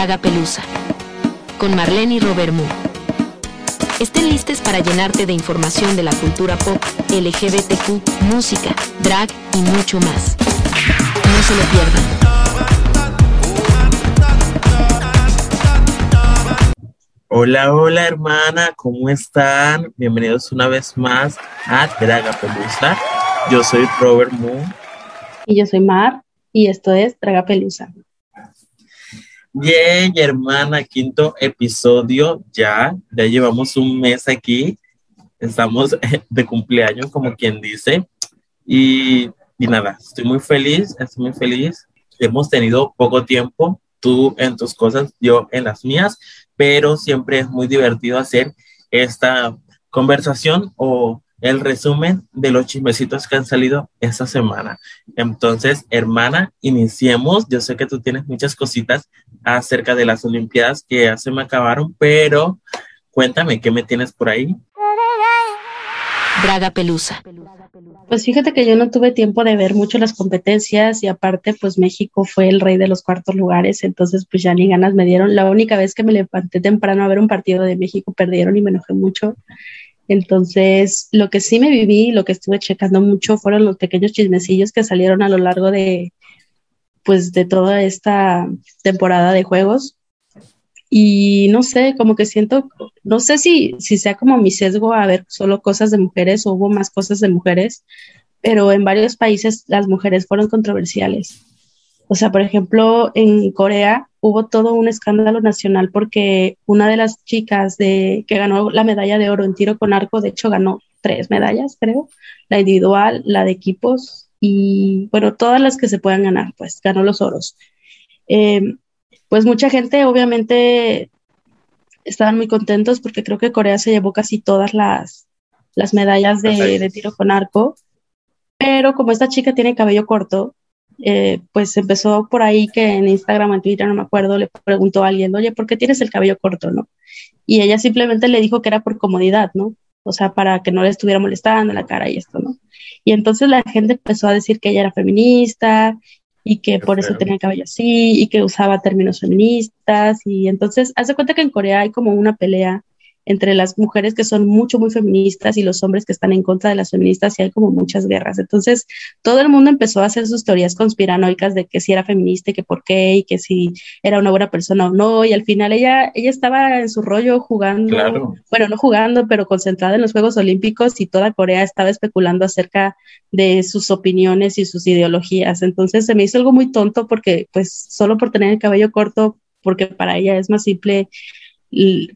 Draga Pelusa, con Marlene y Robert Moore. Estén listos para llenarte de información de la cultura pop, LGBTQ, música, drag y mucho más. No se lo pierdan. Hola, hola hermana, ¿cómo están? Bienvenidos una vez más a Draga Pelusa. Yo soy Robert Moon. Y yo soy Mar, y esto es Draga Pelusa. Yay, hermana, quinto episodio ya. Ya llevamos un mes aquí. Estamos de cumpleaños, como quien dice. Y, y nada, estoy muy feliz, estoy muy feliz. Hemos tenido poco tiempo, tú en tus cosas, yo en las mías, pero siempre es muy divertido hacer esta conversación o el resumen de los chismecitos que han salido esta semana. Entonces, hermana, iniciemos. Yo sé que tú tienes muchas cositas acerca de las Olimpiadas que ya se me acabaron, pero cuéntame, ¿qué me tienes por ahí? Draga Pelusa. Pues fíjate que yo no tuve tiempo de ver mucho las competencias y aparte pues México fue el rey de los cuartos lugares, entonces pues ya ni ganas me dieron. La única vez que me levanté temprano a ver un partido de México perdieron y me enojé mucho. Entonces, lo que sí me viví, lo que estuve checando mucho fueron los pequeños chismecillos que salieron a lo largo de pues de toda esta temporada de juegos y no sé, como que siento, no sé si, si sea como mi sesgo a ver solo cosas de mujeres o hubo más cosas de mujeres, pero en varios países las mujeres fueron controversiales. O sea, por ejemplo, en Corea hubo todo un escándalo nacional porque una de las chicas de, que ganó la medalla de oro en tiro con arco, de hecho ganó tres medallas, creo, la individual, la de equipos y, bueno, todas las que se puedan ganar, pues ganó los oros. Eh, pues mucha gente obviamente estaban muy contentos porque creo que Corea se llevó casi todas las, las medallas de, tiro con arco, pero como esta chica tiene cabello corto, eh, pues empezó por ahí que en Instagram o en Twitter, no me acuerdo, le preguntó a alguien, oye, ¿por qué tienes el cabello corto, no? Y ella simplemente le dijo que era por comodidad, ¿no? O sea, para que no le estuviera molestando la cara y esto, ¿no? Y entonces la gente empezó a decir que ella era feminista y que por eso tenía el cabello así y que usaba términos feministas y entonces hace cuenta que en Corea hay como una pelea entre las mujeres que son mucho, muy feministas y los hombres que están en contra de las feministas y hay como muchas guerras. Entonces, todo el mundo empezó a hacer sus teorías conspiranoicas de que si era feminista y que por qué y que si era una buena persona o no. Y al final ella, ella estaba en su rollo jugando, bueno, no jugando, pero concentrada en los Juegos Olímpicos y toda Corea estaba especulando acerca de sus opiniones y sus ideologías. Entonces, se me hizo algo muy tonto porque, pues, solo por tener el cabello corto, porque para ella es más simple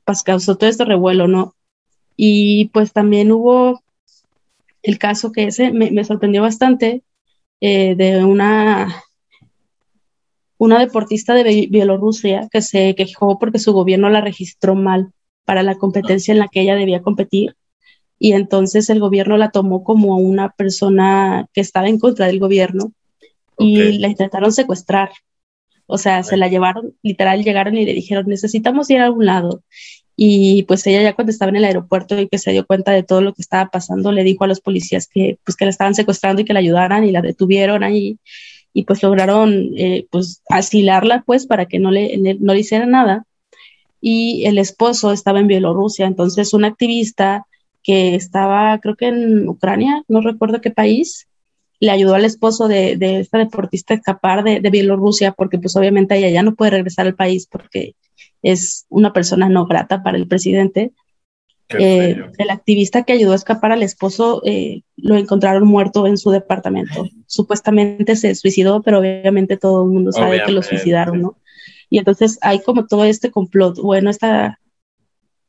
pues causó todo este revuelo, ¿no? Y pues también hubo el caso que ese me, sorprendió bastante eh, de una, una deportista de Bielorrusia que se quejó porque su gobierno la registró mal para la competencia en la que ella debía competir. Y entonces el gobierno la tomó como una persona que estaba en contra del gobierno y la intentaron secuestrar o sea, se la llevaron, literal llegaron y le dijeron, necesitamos ir a algún lado. Y pues ella ya cuando estaba en el aeropuerto y que se dio cuenta de todo lo que estaba pasando, le dijo a los policías que pues que la estaban secuestrando y que la ayudaran y la detuvieron ahí y pues lograron eh, pues asilarla pues para que no le, no le hiciera nada. Y el esposo estaba en Bielorrusia, entonces un activista que estaba creo que en Ucrania, no recuerdo qué país, le ayudó al esposo de, esta deportista a escapar de, Bielorrusia porque pues obviamente ella ya no puede regresar al país porque es una persona no grata para el presidente. Eh, el activista que ayudó a escapar al esposo eh, lo encontraron muerto en su departamento. Supuestamente se suicidó, pero obviamente todo el mundo sabe que lo suicidaron, ¿no? Y entonces hay como todo este complot, bueno, esta,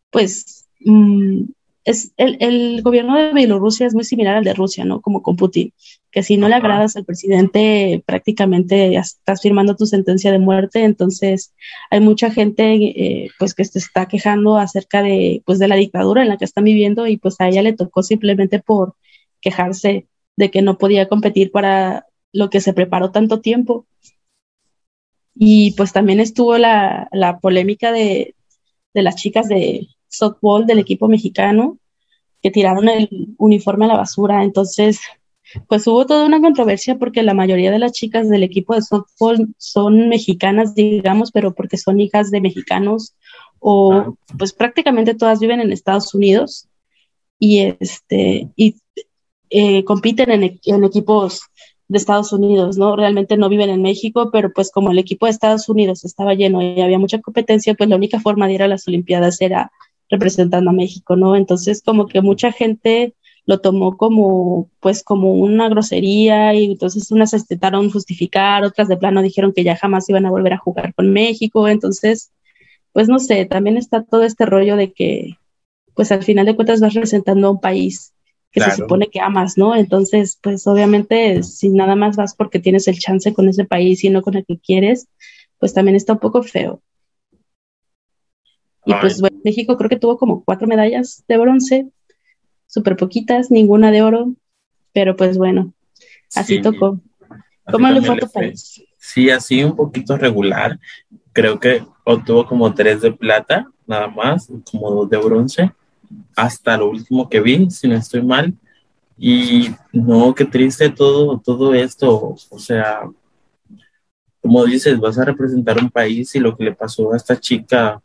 pues, mm, es el, el, gobierno de Bielorrusia es muy similar al de Rusia, ¿no? Como con Putin, que si no le agradas al presidente, prácticamente ya estás firmando tu sentencia de muerte. Entonces, hay mucha gente, eh, pues, que se está quejando acerca de, pues, de la dictadura en la que están viviendo y, pues, a ella le tocó simplemente por quejarse de que no podía competir para lo que se preparó tanto tiempo. Y, pues, también estuvo la, la polémica de, de las chicas de softball del equipo mexicano que tiraron el uniforme a la basura. Entonces, pues hubo toda una controversia porque la mayoría de las chicas del equipo de softball son mexicanas, digamos, pero porque son hijas de mexicanos o pues prácticamente todas viven en Estados Unidos y este y eh, compiten en, en, equipos de Estados Unidos, ¿no? Realmente no viven en México, pero pues como el equipo de Estados Unidos estaba lleno y había mucha competencia, pues la única forma de ir a las Olimpiadas era representando a México, ¿no? Entonces como que mucha gente lo tomó como, pues, como una grosería y entonces unas intentaron justificar, otras de plano dijeron que ya jamás iban a volver a jugar con México, entonces, pues no sé, también está todo este rollo de que, pues al final de cuentas vas representando a un país que se supone que amas, ¿no? Entonces, pues obviamente, si nada más vas porque tienes el chance con ese país y no con el que quieres, pues también está un poco feo. Y pues bueno, México creo que tuvo como cuatro medallas de bronce, súper poquitas, ninguna de oro, pero pues bueno, así tocó. ¿Cómo le fue a tu país? Sí, así un poquito regular. Creo que obtuvo como tres de plata, nada más, como dos de bronce, hasta lo último que vi, si no estoy mal. Y no, qué triste todo, todo esto. O sea, como dices, vas a representar un país y lo que le pasó a esta chica,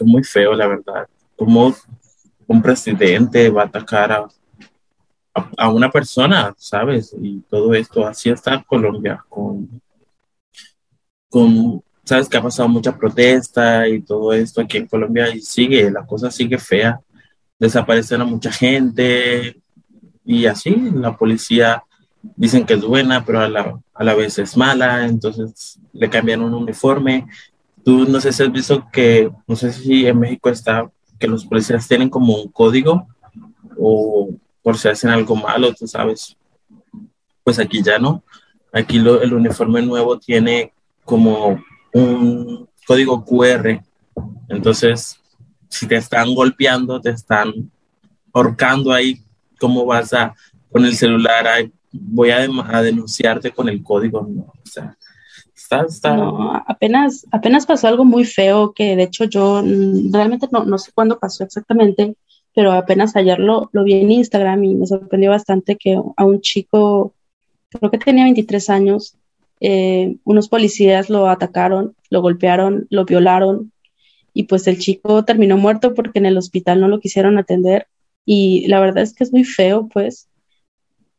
fue muy feo, la verdad. Como un presidente va a atacar a, a, una persona, ¿sabes? Y todo esto, así está Colombia, con, con, sabes que ha pasado mucha protesta y todo esto aquí en Colombia y sigue, la cosa sigue fea, desaparecen a mucha gente y así, la policía dicen que es buena, pero a la, a la vez es mala, entonces le cambian un uniforme. Tú no sé si has visto que, no sé si en México está que los policías tienen como un código o por si hacen algo malo, tú sabes. Pues aquí ya no. Aquí lo, el uniforme nuevo tiene como un código QR. Entonces, si te están golpeando, te están ahorcando ahí, ¿cómo vas a con el celular? voy a, a, denunciarte con el código. No, o sea, no, apenas, apenas pasó algo muy feo que de hecho yo mm, realmente no, no sé cuándo pasó exactamente, pero apenas ayer lo, lo vi en Instagram y me sorprendió bastante que a un chico, creo que tenía 23 años, eh, unos policías lo atacaron, lo golpearon, lo violaron y pues el chico terminó muerto porque en el hospital no lo quisieron atender y la verdad es que es muy feo pues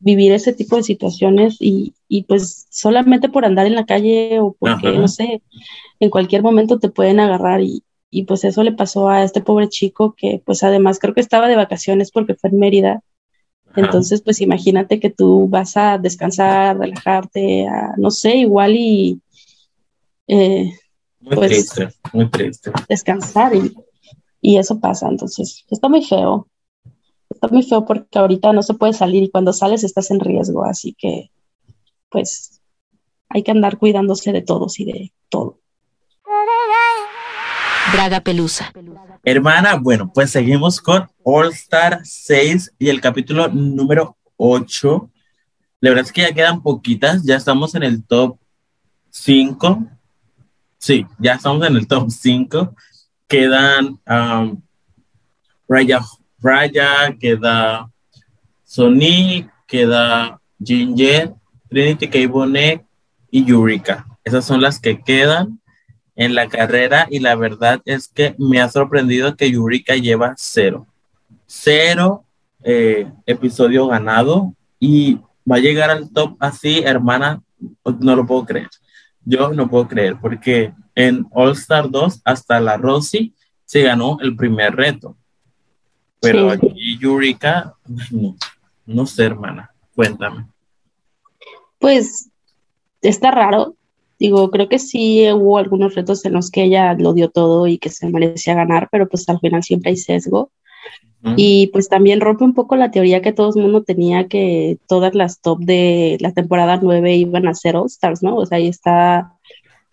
vivir ese tipo de situaciones y, y, pues solamente por andar en la calle o porque, no sé, en cualquier momento te pueden agarrar y, y, pues eso le pasó a este pobre chico que pues además creo que estaba de vacaciones porque fue en Mérida. Entonces, pues imagínate que tú vas a descansar, relajarte, a, no sé, igual y... Eh, muy pues, triste, muy triste. Descansar y, y eso pasa, entonces está muy feo está muy feo porque ahorita no se puede salir y cuando sales estás en riesgo, así que pues hay que andar cuidándose de todos y de todo. Braga Pelusa. Hermana, bueno, pues seguimos con All Star 6 y el capítulo número 8. La verdad es que ya quedan poquitas, ya estamos en el top 5. Sí, ya estamos en el top 5. Quedan um, Raya Raya, queda Sonic, queda Ginger, Trinity K. Bonet y Yurika. Esas son las que quedan en la carrera y la verdad es que me ha sorprendido que Yurika lleva cero. Cero eh, episodio ganado y va a llegar al top así, hermana, no lo puedo creer. Yo no puedo creer porque en All Star 2 hasta la Rosy se ganó el primer reto. Pero aquí Yurika, no, sé, hermana, cuéntame. Pues está raro. Digo, creo que sí hubo algunos retos en los que ella lo dio todo y que se merecía ganar, pero pues al final siempre hay sesgo. Y pues también rompe un poco la teoría que todo el mundo tenía que todas las top de la temporada 9 iban a ser All Stars, ¿no? O sea, ahí está.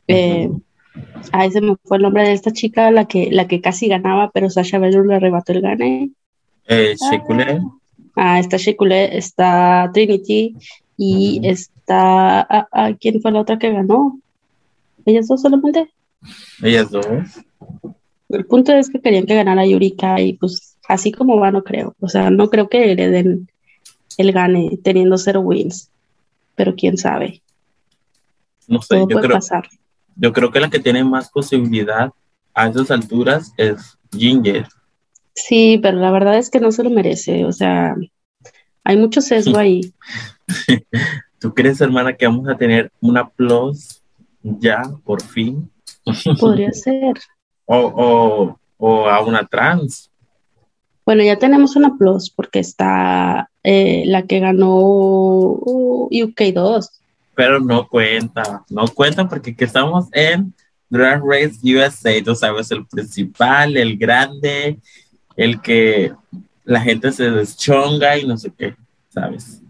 Eh, ahí se me fue el nombre de esta chica, la que, la que casi ganaba, pero Sasha Velour le arrebató el gane. Eh, Ah, está Shekule, está Trinity y está. Ah, ah, ¿Quién fue la otra que ganó? ¿Ellas dos solamente? Ellas dos. El punto es que querían que ganara Yurika y pues así como va, no creo. O sea, no creo que le den él gane teniendo cero wins, pero quién sabe. No sé, yo creo, pasar. Yo creo que la que tiene más posibilidad a esas alturas es Ginger. Sí, pero la verdad es que no se lo merece, o sea, hay mucho sesgo ahí. ¿Tú crees, hermana, que vamos a tener una plus ya, por fin? Podría ser. O, o, a una trans. Bueno, ya tenemos una plus porque está eh, la que ganó UK2. Pero no cuenta, no cuenta porque estamos en Drag Race USA, tú sabes, el principal, el grande, el que la gente se deschonga y no sé qué, ¿sabes?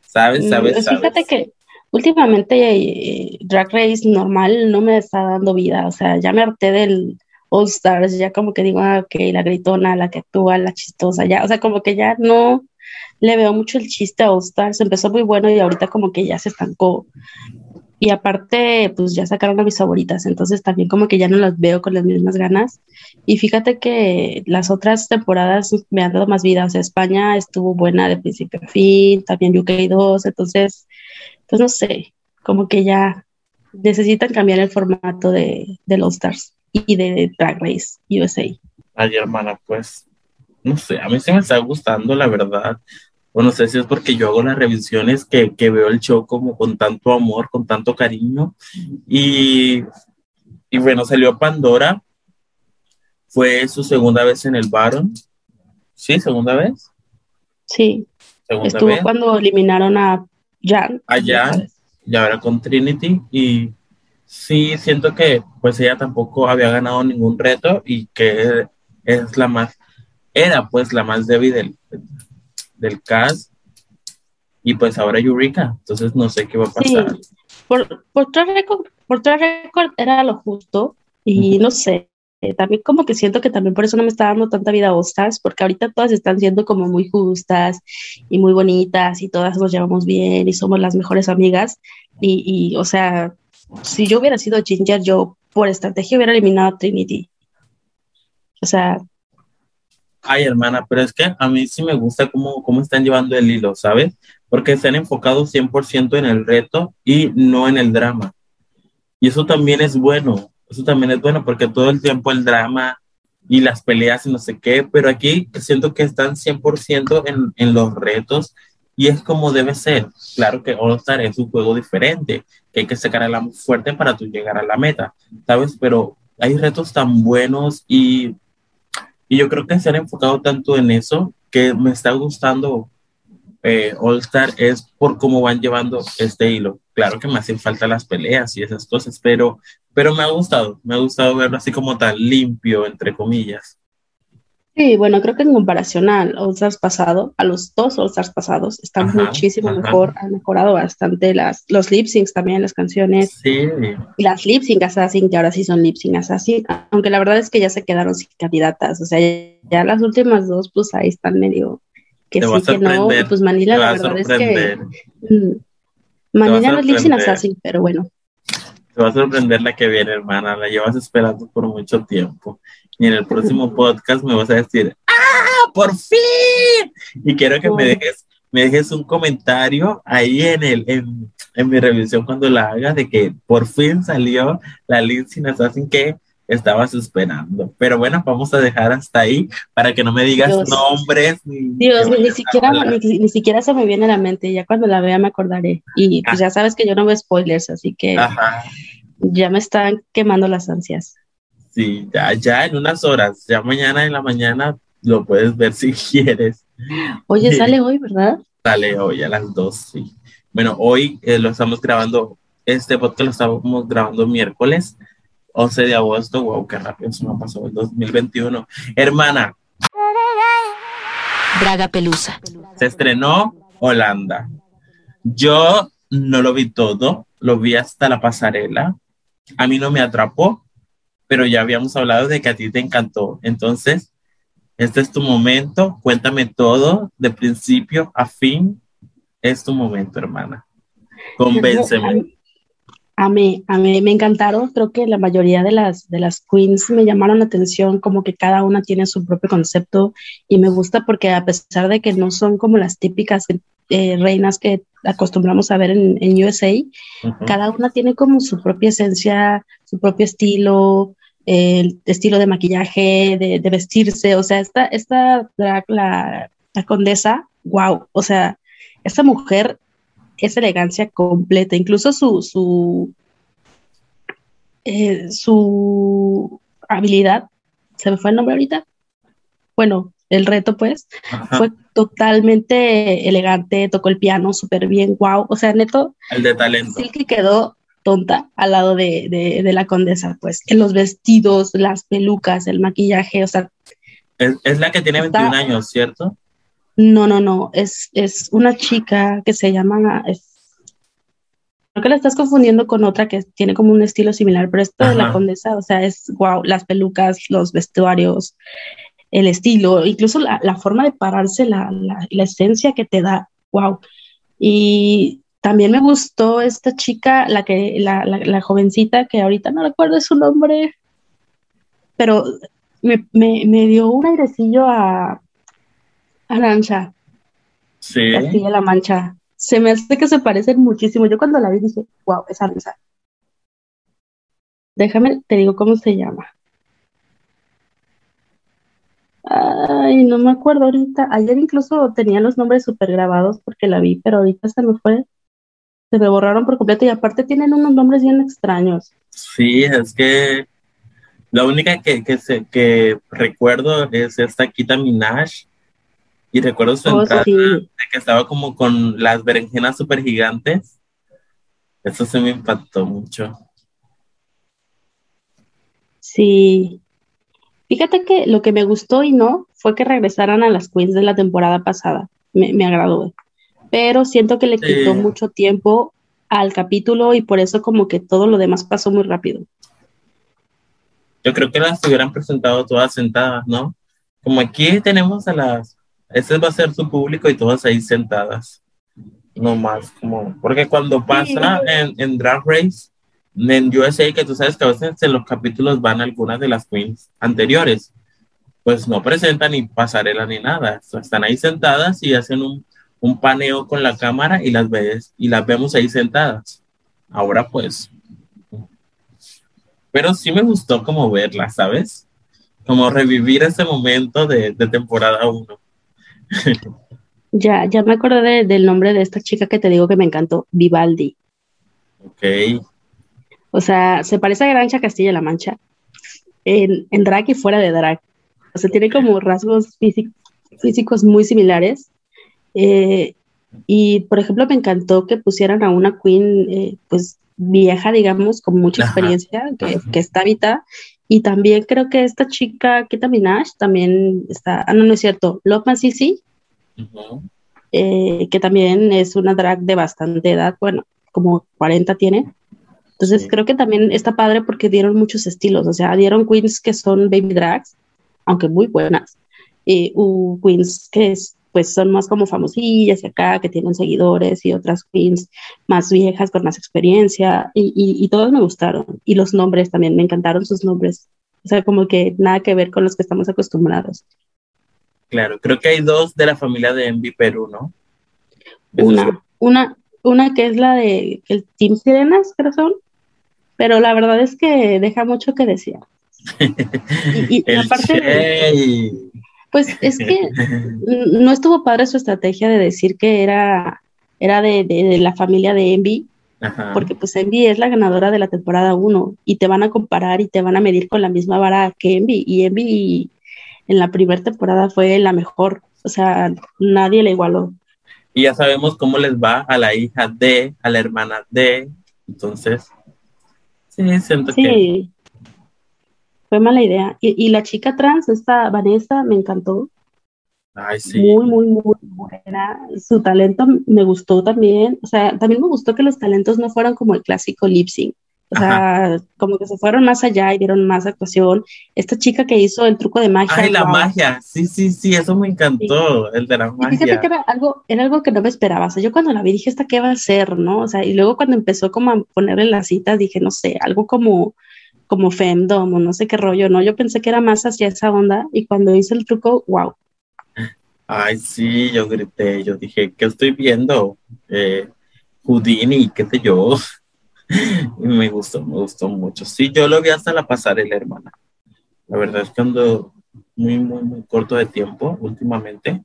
¿Sabes? Mm, ¿Sabes? Fíjate que últimamente eh, Drag Race normal no me está dando vida, o sea, ya me harté del All Stars, ya como que digo, ah, ok, la gritona, la que actúa, la chistosa, ya, o sea, como que ya no le veo mucho el chiste a All Stars, empezó muy bueno y ahorita como que ya se estancó. Y aparte, pues ya sacaron a mis favoritas, entonces también como que ya no las veo con las mismas ganas. Y fíjate que las otras temporadas me han dado más vida, o sea, España estuvo buena de principio a fin, también UK 2, entonces, pues no sé, como que ya necesitan cambiar el formato de, de All Stars y de Drag Race USA. Ay, hermana, pues, no sé, a mí sí me está gustando, la verdad o no sé si es porque yo hago las revisiones que, veo el show como con tanto amor, con tanto cariño. Y, y bueno, salió Pandora. Fue su segunda vez en el Baron. ¿Sí? ¿Segunda vez? Sí. Estuvo cuando eliminaron a Jan. A Jan, y ahora con Trinity. Y sí, siento que pues ella tampoco había ganado ningún reto y que es la más, era pues la más débil del, del cast. Y pues ahora Eureka, entonces no sé qué va a pasar. Por, por récord, por récord era lo justo. Y no sé, también como que siento que también por eso no me está dando tanta vida a Stars, porque ahorita todas están siendo como muy justas y muy bonitas y todas nos llevamos bien y somos las mejores amigas. Y, y o sea, si yo hubiera sido Ginger, yo por estrategia hubiera eliminado a Trinity. O sea, Ay, hermana, pero es que a mí sí me gusta cómo, cómo están llevando el hilo, ¿sabes? Porque están enfocados 100% en el reto y no en el drama. Y eso también es bueno, eso también es bueno porque todo el tiempo el drama y las peleas y no sé qué, pero aquí siento que están 100% en, en los retos y es como debe ser. Claro que All Star es un juego diferente, que hay que sacar a la fuerte para tú llegar a la meta, ¿sabes? Pero hay retos tan buenos y y yo creo que se han enfocado tanto en eso que me está gustando eh, All Star es por cómo van llevando este hilo. Claro que me hacen falta las peleas y esas cosas, pero, pero me ha gustado, me ha gustado verlo así como tan limpio, entre comillas. Sí, bueno, creo que en comparación al All Stars pasado, a los dos All Stars pasados, está muchísimo mejor, han mejorado bastante las, los lip syncs también, las canciones. Sí. Y las lip sync assassin, que ahora sí son lip sync assassin, aunque la verdad es que ya se quedaron sin candidatas, o sea, ya las últimas dos, pues ahí están medio que sí, que no, pues Manila la verdad es que mm, Manila no es lip sync assassin, pero bueno. Te va a sorprender la que viene, hermana, la llevas esperando por mucho tiempo y en el próximo podcast me vas a decir, ¡ah, por fin! Y quiero que me dejes, me dejes un comentario ahí en, el, en, en mi revisión cuando la haga de que por fin salió la Lindsay Assassin que estabas esperando. Pero bueno, vamos a dejar hasta ahí para que no me digas nombres. Dios, ni, siquiera, ni, siquiera se me viene a la mente, ya cuando la vea me acordaré. Y pues ah. ya sabes que yo no veo spoilers, así que ya me están quemando las ansias. Sí, ya, ya en unas horas, ya mañana en la mañana lo puedes ver si quieres. Oye, sale hoy, ¿verdad? Sale hoy a las dos, sí. Bueno, hoy eh, lo estamos grabando, este podcast lo estamos grabando miércoles 11 de agosto. Wow, qué rápido se me pasó el 2021. Hermana. Braga Pelusa. Se estrenó Holanda. Yo no lo vi todo, lo vi hasta la pasarela. A mí no me atrapó, pero ya habíamos hablado de que a ti te encantó. Entonces, este es tu momento, cuéntame todo, de principio a fin, es tu momento, hermana. Convénceme. A mí, a mí me encantaron, creo que la mayoría de las, de las queens me llamaron la atención, como que cada una tiene su propio concepto y me gusta porque a pesar de que no son como las típicas eh, reinas que acostumbramos a ver en, USA, cada una tiene como su propia esencia, su propio estilo, el estilo de maquillaje, de, vestirse, o sea, esta, esta la, la, condesa, wow, o sea, esta mujer es elegancia completa, incluso su, su, eh, su habilidad, se me fue el nombre ahorita, bueno, el reto pues, fue totalmente elegante, tocó el piano súper bien, wow, o sea, neto. El de talento. Sí que quedó tonta al lado de, la condesa, pues, en los vestidos, las pelucas, el maquillaje, o sea. Es, la que tiene 21 años, ¿cierto? No, no, no, es, es una chica que se llama, creo que la estás confundiendo con otra que tiene como un estilo similar, pero esto de la condesa, o sea, es wow, las pelucas, los vestuarios, el estilo, incluso la, forma de pararse, la, esencia que te da, wow. Y también me gustó esta chica, la que, la, jovencita que ahorita no recuerdo su nombre, pero me, dio un airecillo a Arancha. Sí. La Mancha. Se me hace que se parecen muchísimo. Yo cuando la vi dije, wow, es Arancha. Déjame, te digo cómo se llama. Ay, no me acuerdo ahorita. Ayer incluso tenía los nombres súper grabados porque la vi, pero ahorita se me fue. Se me borraron por completo y aparte tienen unos nombres bien extraños. Sí, es que la única que, que, se, que recuerdo es esta Kita Minaj. Y recuerdo su oh, entrada que estaba como con las berenjenas súper gigantes. Eso se me impactó mucho. Sí, Fíjate que lo que me gustó y no fue que regresaran a las Queens de la temporada pasada. Me, agradó. Pero siento que le quitó mucho tiempo al capítulo y por eso como que todo lo demás pasó muy rápido. Yo creo que las hubieran presentado todas sentadas, ¿no? Como aquí tenemos a las, ese va a ser su público y todas ahí sentadas. No más, como, porque cuando pasa en, en Drag Race, en USA, que tú sabes que a veces en los capítulos van algunas de las queens anteriores, pues no presentan ni pasarela ni nada. están ahí sentadas y hacen un, un, paneo con la cámara y las ves y las vemos ahí sentadas. Ahora pues. Pero sí me gustó como verlas, ¿sabes? Como revivir ese momento de, de temporada 1. ya, ya me acordé del nombre de esta chica que te digo que me encantó, Vivaldi. Ok. O sea, se parece a Grancha Castilla-La Mancha en, drag y fuera de drag. O sea, tiene como rasgos físicos muy similares. Eh, y, por ejemplo, me encantó que pusieran a una queen, eh, pues, vieja, digamos, con mucha experiencia, que, está habitada. Y también creo que esta chica, Kita Minaj, también está, ah, no, no es cierto, Lopman Sisi, eh, que también es una drag de bastante edad, bueno, como 40 tiene. Entonces creo que también está padre porque dieron muchos estilos, o sea, dieron queens que son baby drags, aunque muy buenas, y queens que pues son más como famosillas y acá, que tienen seguidores, y otras queens más viejas con más experiencia, y, y, todos me gustaron. Y los nombres también, me encantaron sus nombres. O sea, como que nada que ver con los que estamos acostumbrados. Claro, creo que hay dos de la familia de Envy Perú, ¿no? Una, una, una que es la de el Team Sirenas, creo son, pero la verdad es que deja mucho que decir. Y, aparte, pues es que no estuvo padre su estrategia de decir que era, era de, la familia de Envy, porque pues Envy es la ganadora de la temporada 1 y te van a comparar y te van a medir con la misma vara que Envy y Envy en la primera temporada fue la mejor, o sea, nadie le igualó. Y ya sabemos cómo les va a la hija de, a la hermana de, entonces Sí, siento sí. Fue mala idea. Y, la chica trans, esta Vanessa, me encantó. Ay, sí. Muy, muy, muy buena. Su talento me gustó también. O sea, también me gustó que los talentos no fueran como el clásico lip sync. O sea, como que se fueron más allá y dieron más actuación. Esta chica que hizo el truco de magia. Ay, la magia. Sí, sí, sí, eso me encantó, el de la magia. fíjate que era algo, era algo que no me esperaba. O sea, yo cuando la vi dije, ¿esta qué va a ser? ¿No? O sea, y luego cuando empezó como a ponerle las citas, dije, no sé, algo como como femdom o no sé qué rollo, ¿no? Yo pensé que era más hacia esa onda y cuando hice el truco, wow. Ay, sí, yo grité, yo dije, ¿qué estoy viendo? Eh, Houdini, qué sé yo. Y me gustó, me gustó mucho. Sí, yo lo vi hasta la pasarela, hermana. La verdad es que ando muy, muy, muy corto de tiempo últimamente,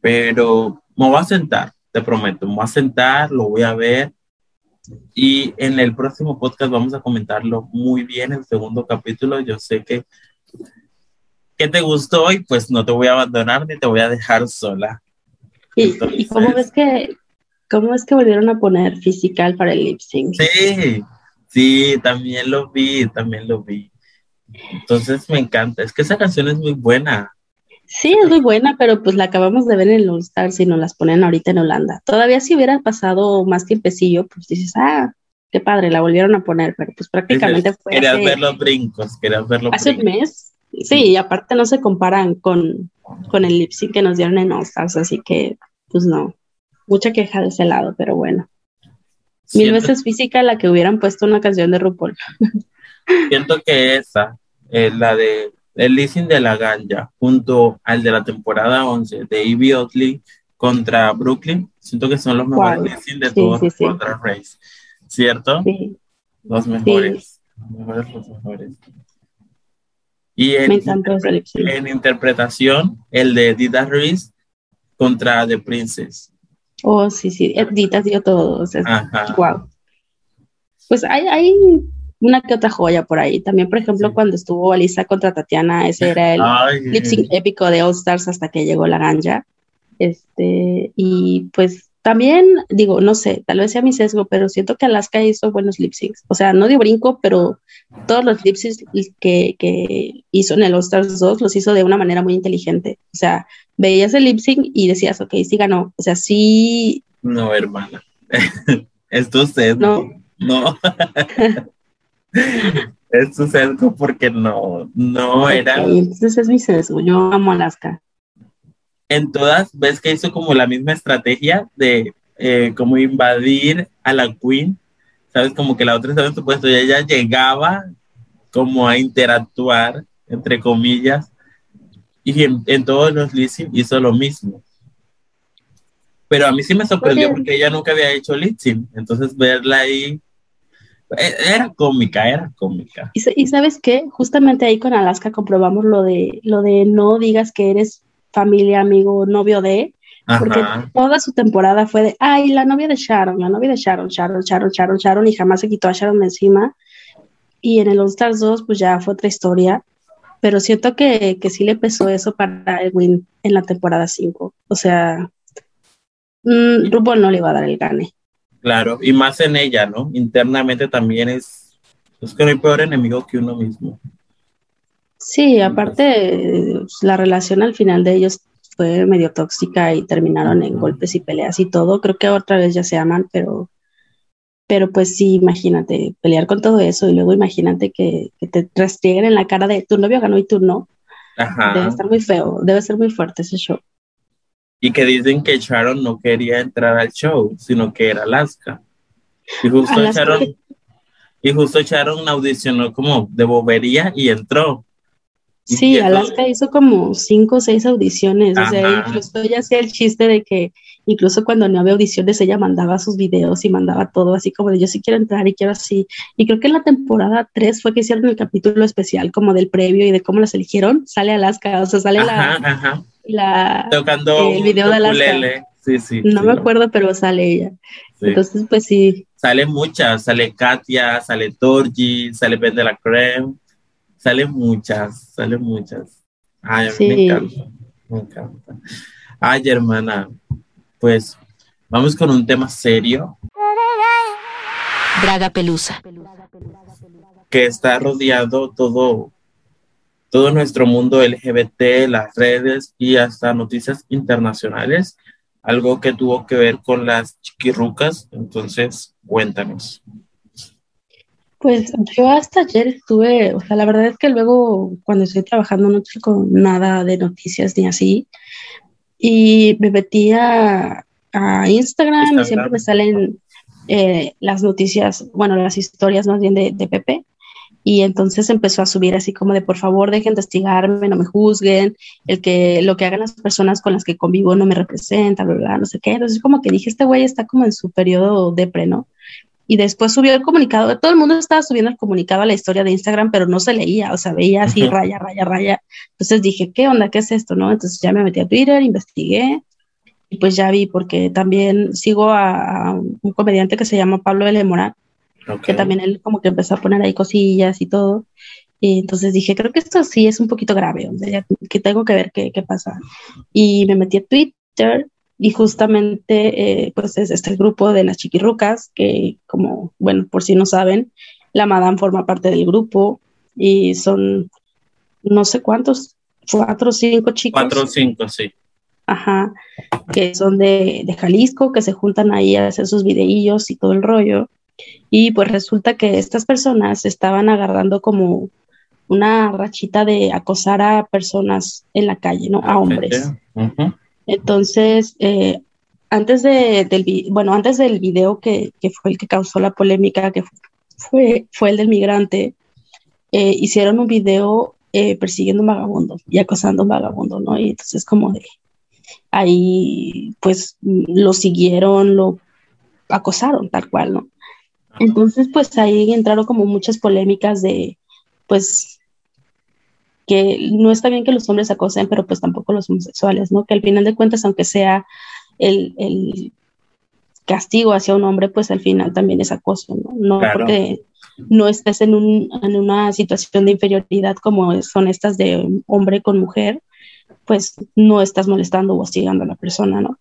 pero me voy a sentar, te prometo, me voy a sentar, lo voy a ver. Y en el próximo podcast vamos a comentarlo muy bien, el segundo capítulo. Yo sé que, que te gustó y pues no te voy a abandonar ni te voy a dejar sola. ¿Y, cómo ves que, cómo es que volvieron a poner Physical para el lip sync? Sí, sí, también lo vi, también lo vi. Entonces me encanta, es que esa canción es muy buena. Sí, es muy buena, pero pues la acabamos de ver en All Stars y nos las ponen ahorita en Holanda. Todavía si hubiera pasado más tiempecillo, pues dices, ah, qué padre, la volvieron a poner, pero pues prácticamente fue. Querías ver los brincos, querías ver los Hace un mes, sí, y aparte no se comparan con, con el lip sync que nos dieron en All Stars, así que pues no mucha queja de ese lado, pero bueno. Mil veces física la que hubieran puesto una canción de RuPaul. Siento que esa, es la de el leasing de la ganja, junto al de la temporada 11 de Ivy Otley contra Brooklyn, siento que son los mejores leasing de todos los Race, ¿cierto? Sí. Los mejores. Los mejores, los mejores. Y en, en interpretación, el de Dida Ruiz contra The Princess. Oh, sí, sí, Edita dio todo. O wow. Pues hay, hay una que otra joya por ahí. También, por ejemplo, cuando estuvo Alisa contra Tatiana, ese era el lip sync épico de All Stars hasta que llegó la ganja. Este, y pues también, digo, no sé, tal vez sea mi sesgo, pero siento que Alaska hizo buenos lip syncs. O sea, no dio brinco, pero todos los lip syncs que, que hizo en el All Stars 2 los hizo de una manera muy inteligente. O sea, veías el lip sync y decías, ok, sí ganó. O sea, sí. No, hermana. Esto es No. No. Esto es sesgo porque no, no era. Entonces es mi sesgo. Yo amo Alaska en todas ves que hizo como la misma estrategia de eh, como invadir a la Queen, sabes, como que la otra estaba en su puesto y ella llegaba como a interactuar, entre comillas, y en, todos los leasing hizo lo mismo. Pero a mí sí me sorprendió porque ella nunca había hecho leasing, entonces verla ahí e, era cómica, era cómica. Y, y, sabes qué, justamente ahí con Alaska comprobamos lo de lo de no digas que eres familia, amigo, novio de, porque toda su temporada fue de, ay, la novia de Sharon, la novia de Sharon, Sharon, Sharon, Sharon, Sharon, y jamás se quitó a Sharon de encima. Y en el All Stars 2, pues ya fue otra historia, pero siento que, que sí le pesó eso para Edwin en la temporada 5. O sea, mmm, RuPaul no le iba a dar el gane. Claro, y más en ella, ¿no? Internamente también es, es que no hay peor enemigo que uno mismo. Sí, aparte la relación al final de ellos fue medio tóxica y terminaron en golpes y peleas y todo. Creo que otra vez ya se aman, pero, pero pues sí, imagínate pelear con todo eso y luego imagínate que, te rastrieguen en la cara de tu novio ganó y tú no. Debe estar muy feo, debe ser muy fuerte ese show. Y que dicen que Sharon no quería entrar al show, sino que era Alaska. Y justo Sharon, y justo Sharon audicionó como de bobería y entró. Sí, Alaska hizo como cinco o seis audiciones, o sea, incluso ella hacía el chiste de que incluso cuando no había audiciones ella mandaba sus videos y mandaba todo así como de yo sí quiero entrar y quiero así. Y creo que en la temporada tres fue que hicieron el capítulo especial como del previo y de cómo las eligieron, sale Alaska, o sea, sale la, la tocando el video de Alaska. Sí, sí, no me acuerdo, pero sale ella. Entonces, pues sí. Sale muchas, sale Katia, sale Torgi, sale Ben de la Creme Salen muchas, salen muchas. Ay, a mí me encanta, me encanta. Ay, hermana, pues vamos con un tema serio. Draga Pelusa. Que está rodeado todo, todo nuestro mundo LGBT, las redes y hasta noticias internacionales. Algo que tuvo que ver con las chiquirrucas. Entonces, cuéntanos. Pues yo hasta ayer estuve, o sea, la verdad es que luego cuando estoy trabajando no checo nada de noticias ni así. Y me metí a, Instagram, y siempre me salen eh, las noticias, bueno, las historias más bien de, de Pepe y entonces empezó a subir así como de por favor dejen de investigarme, no me juzguen, el que lo que hagan las personas con las que convivo no me representa, bla, bla, no sé qué. Entonces como que dije, este güey está como en su periodo de pre, ¿no? Y después subió el comunicado, todo el mundo estaba subiendo el comunicado a la historia de Instagram, pero no se leía, o sea, veía así raya, raya, raya. Entonces dije, ¿qué onda? ¿Qué es esto? ¿No? Entonces ya me metí a Twitter, investigué y pues ya vi, porque también sigo a, un comediante que se llama Pablo L. Morán, que también él como que empezó a poner ahí cosillas y todo. Y entonces dije, creo que esto sí es un poquito grave, que tengo que ver qué, qué, pasa. Y me metí a Twitter y justamente eh, pues es este grupo de las chiquirrucas, que como, bueno, por si no saben, la Madame forma parte del grupo y son no sé cuántos, cuatro o cinco chicos. Cuatro o cinco, sí. Ajá, que son de, de Jalisco, que se juntan ahí a hacer sus videillos y todo el rollo. Y pues resulta que estas personas estaban agarrando como una rachita de acosar a personas en la calle, ¿no? A hombres. Entonces, eh, antes de, del, bueno, antes del video que, que, fue el que causó la polémica, que fue, fue el del migrante, eh, hicieron un video eh, persiguiendo un vagabundo y acosando a un vagabundo, ¿no? Y entonces como de ahí, pues lo siguieron, lo acosaron tal cual, ¿no? Entonces, pues ahí entraron como muchas polémicas de, pues, que no está bien que los hombres acosen, pero pues tampoco los homosexuales, ¿no? Que al final de cuentas, aunque sea el, castigo hacia un hombre, pues al final también es acoso, ¿no? No porque no estés en, un, en una situación de inferioridad como son estas de hombre con mujer, pues no estás molestando o hostigando a la persona, ¿no?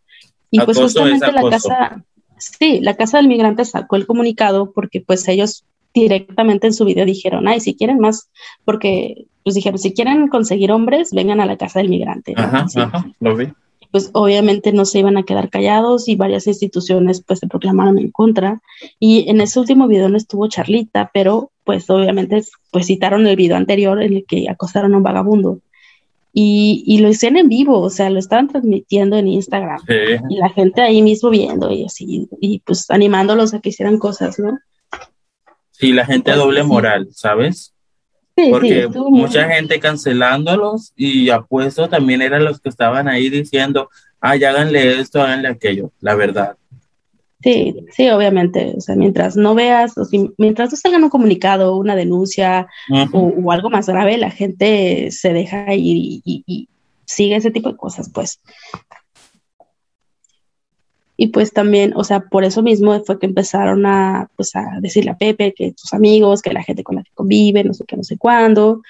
Y pues justamente la casa, Sí, la Casa del Migrante sacó el comunicado porque pues ellos directamente en su video dijeron, ay, si quieren más, porque pues dijeron, si quieren conseguir hombres, vengan a la Casa del Migrante. Ajá, ajá, lo vi. Pues obviamente no se iban a quedar callados y varias instituciones pues se proclamaron en contra. Y en ese último video no estuvo Charlita, pero pues obviamente pues citaron el video anterior en el que acosaron a un vagabundo. Y, lo hicieron en vivo, o sea, lo estaban transmitiendo en Instagram. Y la gente ahí mismo viendo y así, y pues animándolos a que hicieran cosas, ¿no? Sí, la gente doble moral, ¿sabes? Sí, Porque mucha gente cancelándolos y apuesto también eran los que estaban ahí diciendo, ay, háganle esto, háganle aquello, la verdad. Sí, sí, obviamente. O sea, mientras no veas, o mientras no salgan un comunicado, una denuncia o, algo más grave, la gente se deja ir y, sigue ese tipo de cosas, pues. Y pues también, o sea, por eso mismo fue que empezaron a, pues, a decirle a Pepe que tus amigos, que la gente con la que convive, no sé qué, no sé cuándo.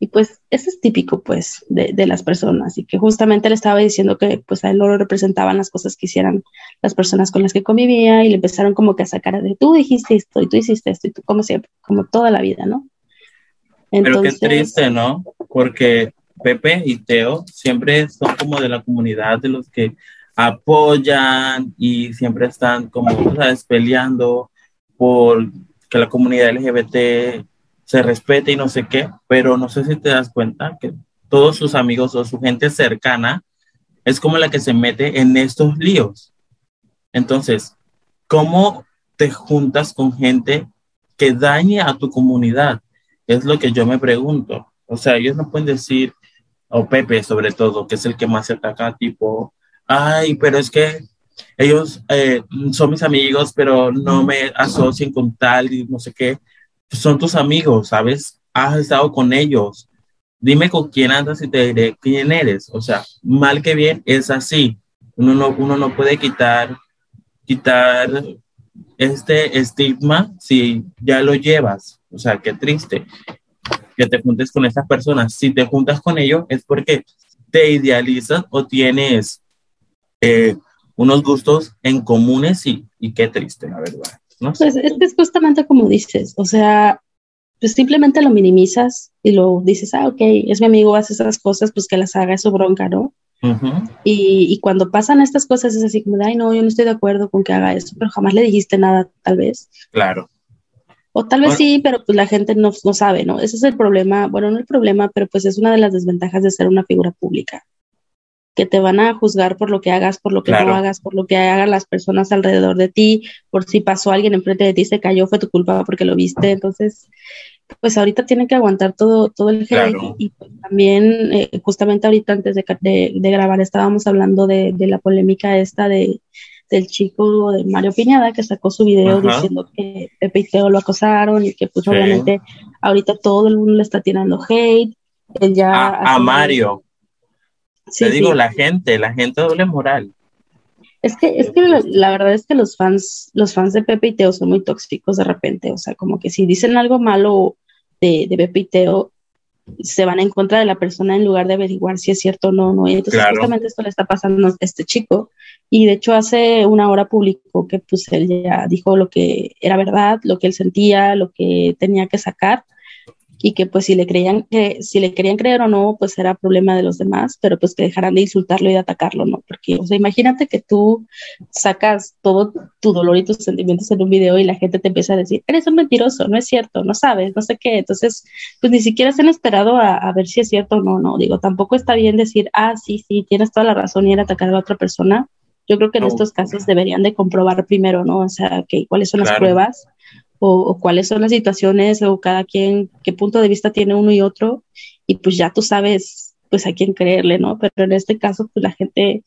Y pues eso es típico, pues, de, las personas. Y que justamente le estaba diciendo que, pues, a él no lo representaban las cosas que hicieran las personas con las que convivía y le empezaron como que a sacar de tú dijiste esto y tú hiciste esto y tú como siempre, como toda la vida, ¿no? Pero qué triste, ¿no? Porque Pepe y Teo siempre son como de la comunidad de los que apoyan y siempre están como, ¿sabes? Peleando por que la comunidad LGBT se respete y no sé qué, pero no sé si te das cuenta que todos sus amigos o su gente cercana es como la que se mete en estos líos. Entonces, ¿cómo te juntas con gente que dañe a tu comunidad? Es lo que yo me pregunto. O sea, ellos no pueden decir, o Pepe sobre todo, que es el que más se ataca, tipo, ay, pero es que ellos eh, son mis amigos, pero no me asocien con tal y no sé qué son tus amigos, ¿sabes? Has estado con ellos. Dime con quién andas y te diré quién eres. O sea, mal que bien es así. Uno no, uno no puede quitar, quitar este estigma si ya lo llevas. O sea, qué triste que te juntes con estas personas. Si te juntas con ellos es porque te idealizas o tienes eh, unos gustos en comunes y, y qué triste, la verdad. Pues es que es justamente como dices, o sea, pues simplemente lo minimizas y lo dices, ah, ok, es mi amigo, hace esas cosas, pues que las haga, eso bronca, ¿no? y, y, cuando pasan estas cosas es así como de, ay, no, yo no estoy de acuerdo con que haga eso, pero jamás le dijiste nada, tal vez. Claro. O tal vez sí, pero pues la gente no, no sabe, ¿no? Ese es el problema, bueno, no el problema, pero pues es una de las desventajas de ser una figura pública que te van a juzgar por lo que hagas, por lo que no hagas, por lo que hagan las personas alrededor de ti, por si pasó alguien enfrente de ti, se cayó, fue tu culpa porque lo viste. Entonces, pues ahorita tienen que aguantar todo, todo el hate. Y, también, eh, justamente ahorita antes de, de, grabar, estábamos hablando de, de, la polémica esta de del chico de Mario Piñada que sacó su video diciendo que Pepe y Teo lo acosaron y que pues obviamente ahorita todo el mundo le está tirando hate. Él ya a Mario. Te digo, la gente, la gente doble moral. Es que, es que la, verdad es que los fans, los fans de Pepe y Teo son muy tóxicos de repente. O sea, como que si dicen algo malo de, de Pepe y Teo, se van en contra de la persona en lugar de averiguar si es cierto o no, no. Y entonces justamente esto le está pasando a este chico. Y de hecho hace una hora publicó que pues él ya dijo lo que era verdad, lo que él sentía, lo que tenía que sacar y que pues si le creían que si le querían creer o no, pues era problema de los demás, pero pues que dejaran de insultarlo y de atacarlo, ¿no? Porque, o sea, imagínate que tú sacas todo tu dolor y tus sentimientos en un video y la gente te empieza a decir, eres un mentiroso, no es cierto, no sabes, no sé qué. Entonces, pues ni siquiera se han esperado a, ver si es cierto o no, no. Digo, tampoco está bien decir, ah, sí, sí, tienes toda la razón y ir a atacar a la otra persona. Yo creo que en estos casos deberían de comprobar primero, ¿no? O sea, que cuáles son las pruebas o, cuáles son las situaciones o cada quien, qué punto de vista tiene uno y otro, y pues ya tú sabes pues a quién creerle, ¿no? Pero en este caso, pues la gente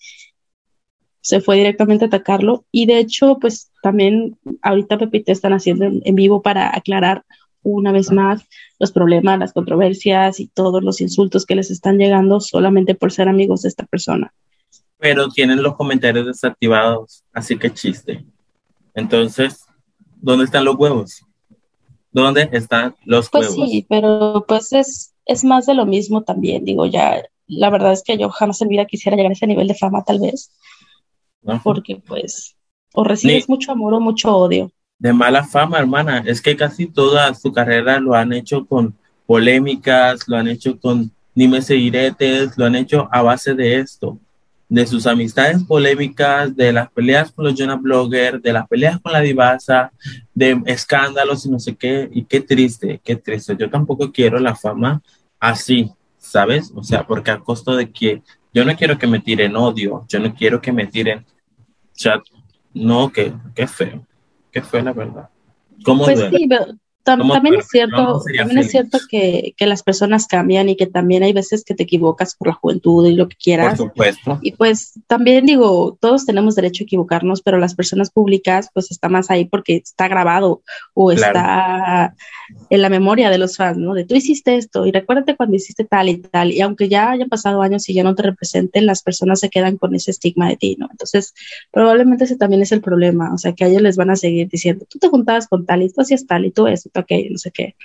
se fue directamente a atacarlo y de hecho, pues también ahorita Pepite están haciendo en, vivo para aclarar una vez más los problemas, las controversias y todos los insultos que les están llegando solamente por ser amigos de esta persona. Pero tienen los comentarios desactivados, así que chiste. Entonces, ¿dónde están los huevos? ¿Dónde están los pues huevos? Pues sí, pero pues es, es más de lo mismo también, digo, ya, la verdad es que yo jamás en vida quisiera llegar a ese nivel de fama, tal vez, porque pues, o recibes mucho amor o mucho odio. De mala fama, hermana, es que casi toda su carrera lo han hecho con polémicas, lo han hecho con ni me seguiretes, lo han hecho a base de esto de sus amistades polémicas, de las peleas con los Jonah Blogger, de las peleas con la divasa, de escándalos y no sé qué, y qué triste, qué triste. Yo tampoco quiero la fama así, ¿sabes? O sea, porque a costo de que yo no quiero que me tiren odio, yo no quiero que me tiren chat, no, que qué feo, qué feo la verdad. ¿Cómo pues sí, también es cierto, también es cierto que, que, las personas cambian y que también hay veces que te equivocas por la juventud y lo que quieras. Por supuesto. Y pues también digo, todos tenemos derecho a equivocarnos, pero las personas públicas pues está más ahí porque está grabado o está en la memoria de los fans, ¿no? De tú hiciste esto y recuérdate cuando hiciste tal y tal. Y aunque ya hayan pasado años y ya no te representen, las personas se quedan con ese estigma de ti, ¿no? Entonces, probablemente ese también es el problema, o sea, que a ellos les van a seguir diciendo, tú te juntabas con tal y tú hacías tal y tú eso ok, no sé qué.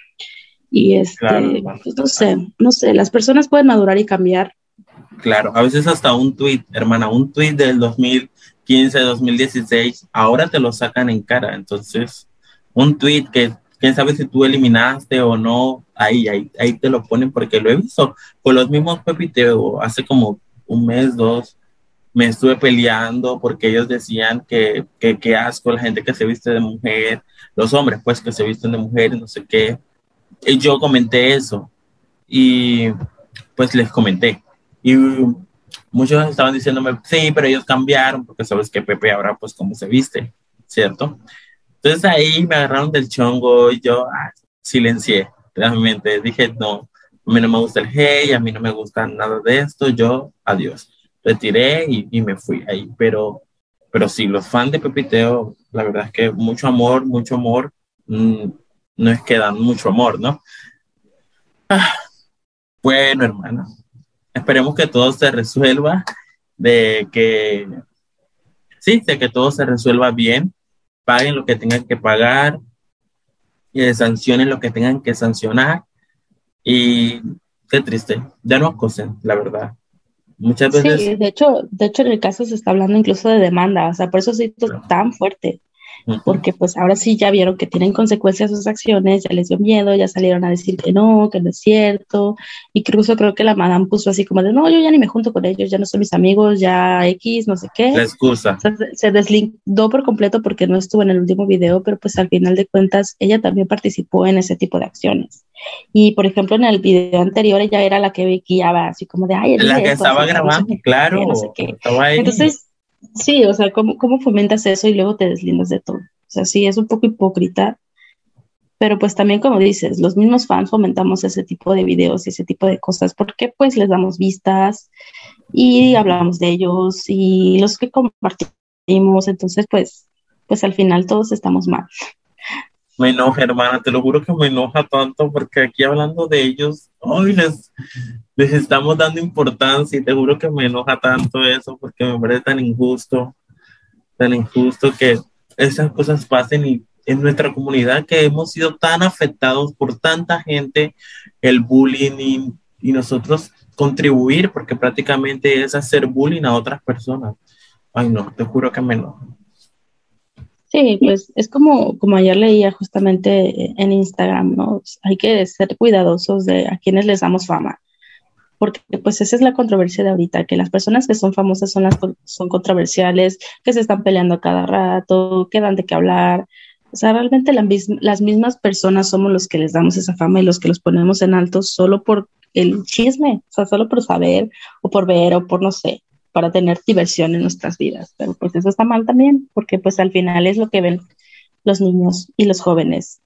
Y este, pues, no sé, no sé, las personas pueden madurar y cambiar. Claro, a veces hasta un tweet, hermana, un tweet del 2015, 2016, ahora te lo sacan en cara. Entonces, un tweet que quién sabe si tú eliminaste o no, ahí, ahí, ahí te lo ponen porque lo he visto. Con los mismos Pepiteo, hace como un mes, dos, me estuve peleando porque ellos decían que, que, asco la gente que se viste de mujer, los hombres pues que se visten de mujer, no sé qué. Y yo comenté eso y pues les comenté. Y muchos estaban diciéndome, sí, pero ellos cambiaron porque sabes que Pepe ahora pues cómo se viste, ¿cierto? Entonces ahí me agarraron del chongo y yo ah, silencié, realmente dije, no, a mí no me gusta el hey, a mí no me gusta nada de esto, yo, adiós retiré y, y, me fui ahí. Pero, pero sí, los fans de Pepiteo, la verdad es que mucho amor, mucho amor, mm, no es que dan mucho amor, ¿no? Ah, bueno, hermano, esperemos que todo se resuelva, de que, sí, de que todo se resuelva bien, paguen lo que tengan que pagar, y sancionen lo que tengan que sancionar. Y qué triste, ya no acosen, la verdad. Muchas veces. Sí, de hecho, de hecho, en el caso se está hablando incluso de demanda, o sea, por eso sí es tan fuerte. Porque pues ahora sí ya vieron que tienen consecuencias sus acciones, ya les dio miedo, ya salieron a decir que no, que no es cierto, incluso creo que la madame puso así como de, no, yo ya ni me junto con ellos, ya no son mis amigos, ya X, no sé qué. La excusa. se deslindó por completo porque no estuvo en el último video, pero pues al final de cuentas ella también participó en ese tipo de acciones. Y por ejemplo, en el video anterior ella era la que guiaba así como de, ay, la que estaba grabando, claro. Entonces, sí, o sea, ¿cómo, ¿cómo fomentas eso y luego te deslindas de todo? O sea, sí, es un poco hipócrita, pero pues también como dices, los mismos fans fomentamos ese tipo de videos y ese tipo de cosas porque pues les damos vistas y hablamos de ellos y los que compartimos, entonces pues, pues al final todos estamos mal. Me enoja, hermana, te lo juro que me enoja tanto porque aquí hablando de ellos, hoy les, les estamos dando importancia y te juro que me enoja tanto eso porque me parece tan injusto, tan injusto que esas cosas pasen y en nuestra comunidad que hemos sido tan afectados por tanta gente, el bullying y, nosotros contribuir porque prácticamente es hacer bullying a otras personas. Ay, no, te juro que me enoja. Sí, pues es como, como ayer leía justamente en Instagram, ¿no? Hay que ser cuidadosos de a quienes les damos fama, porque pues esa es la controversia de ahorita, que las personas que son famosas son las son controversiales, que se están peleando cada rato, que dan de qué hablar. O sea, realmente las mismas personas somos los que les damos esa fama y los que los ponemos en alto solo por el chisme, o sea, solo por saber o por ver o por no sé para tener diversión en nuestras vidas. Pero pues eso está mal también, porque pues al final es lo que ven los niños y los jóvenes.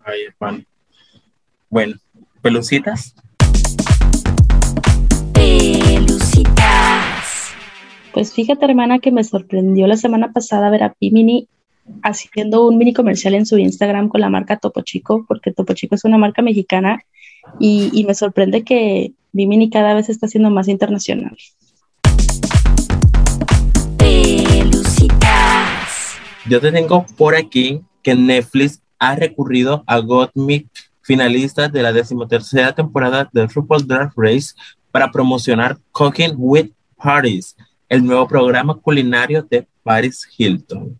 Ay, Juan. Bueno. Pelucitas. Pues fíjate, hermana, que me sorprendió la semana pasada ver a Pimini haciendo un mini comercial en su Instagram con la marca Topo Chico, porque Topo Chico es una marca mexicana y, y me sorprende que Bimini cada vez está siendo más internacional. Yo te tengo por aquí que Netflix ha recurrido a Gottmik, finalistas de la decimotercera temporada de RuPaul's Drag Race, para promocionar Cooking with Paris, el nuevo programa culinario de Paris Hilton.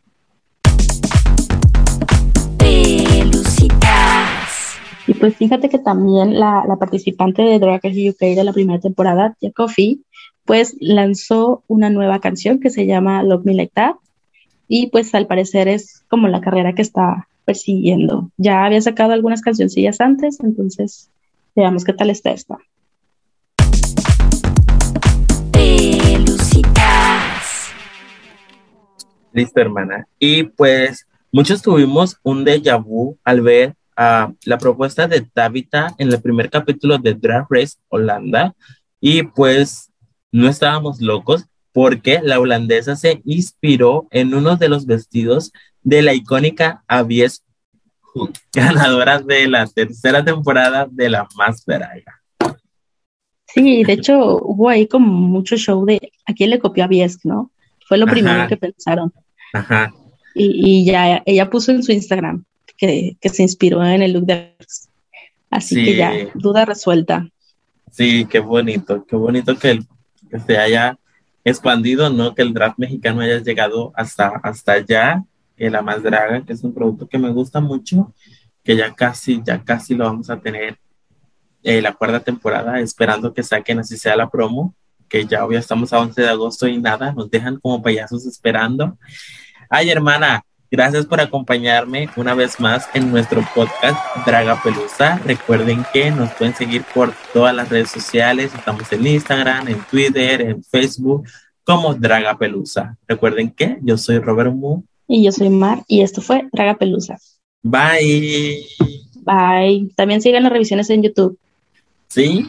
Y pues fíjate que también la, la participante de Drag Race UK de la primera temporada, Tia Coffee, pues lanzó una nueva canción que se llama Love Me Like That y pues al parecer es como la carrera que está persiguiendo. Ya había sacado algunas cancioncillas antes, entonces veamos qué tal está esta. Listo, hermana. Y pues muchos tuvimos un déjà vu al ver a la propuesta de Tabitha en el primer capítulo de Drag Race Holanda. Y pues no estábamos locos porque la holandesa se inspiró en uno de los vestidos de la icónica Avies ganadora de la tercera temporada de La Más Draga. Sí, de hecho hubo ahí como mucho show de a quién le copió a Viesk, ¿no? Fue lo primero que pensaron. Ajá. Y, ya ella puso en su Instagram que, se inspiró en el look de Así que ya, duda resuelta. Sí, qué bonito, qué bonito que, que se haya expandido, ¿no? Que el draft mexicano haya llegado hasta, hasta allá, que la más draga, que es un producto que me gusta mucho, que ya casi, ya casi lo vamos a tener eh, la cuarta temporada, esperando que saquen así sea la promo, que ya hoy estamos a 11 de agosto y nada, nos dejan como payasos esperando. Ay, hermana, Gracias por acompañarme una vez más en nuestro podcast Draga Pelusa. Recuerden que nos pueden seguir por todas las redes sociales. Estamos en Instagram, en Twitter, en Facebook como Draga Pelusa. Recuerden que yo soy Robert Mu. Y yo soy Mar y esto fue Draga Pelusa. Bye. Bye. También sigan las revisiones en YouTube. Sí.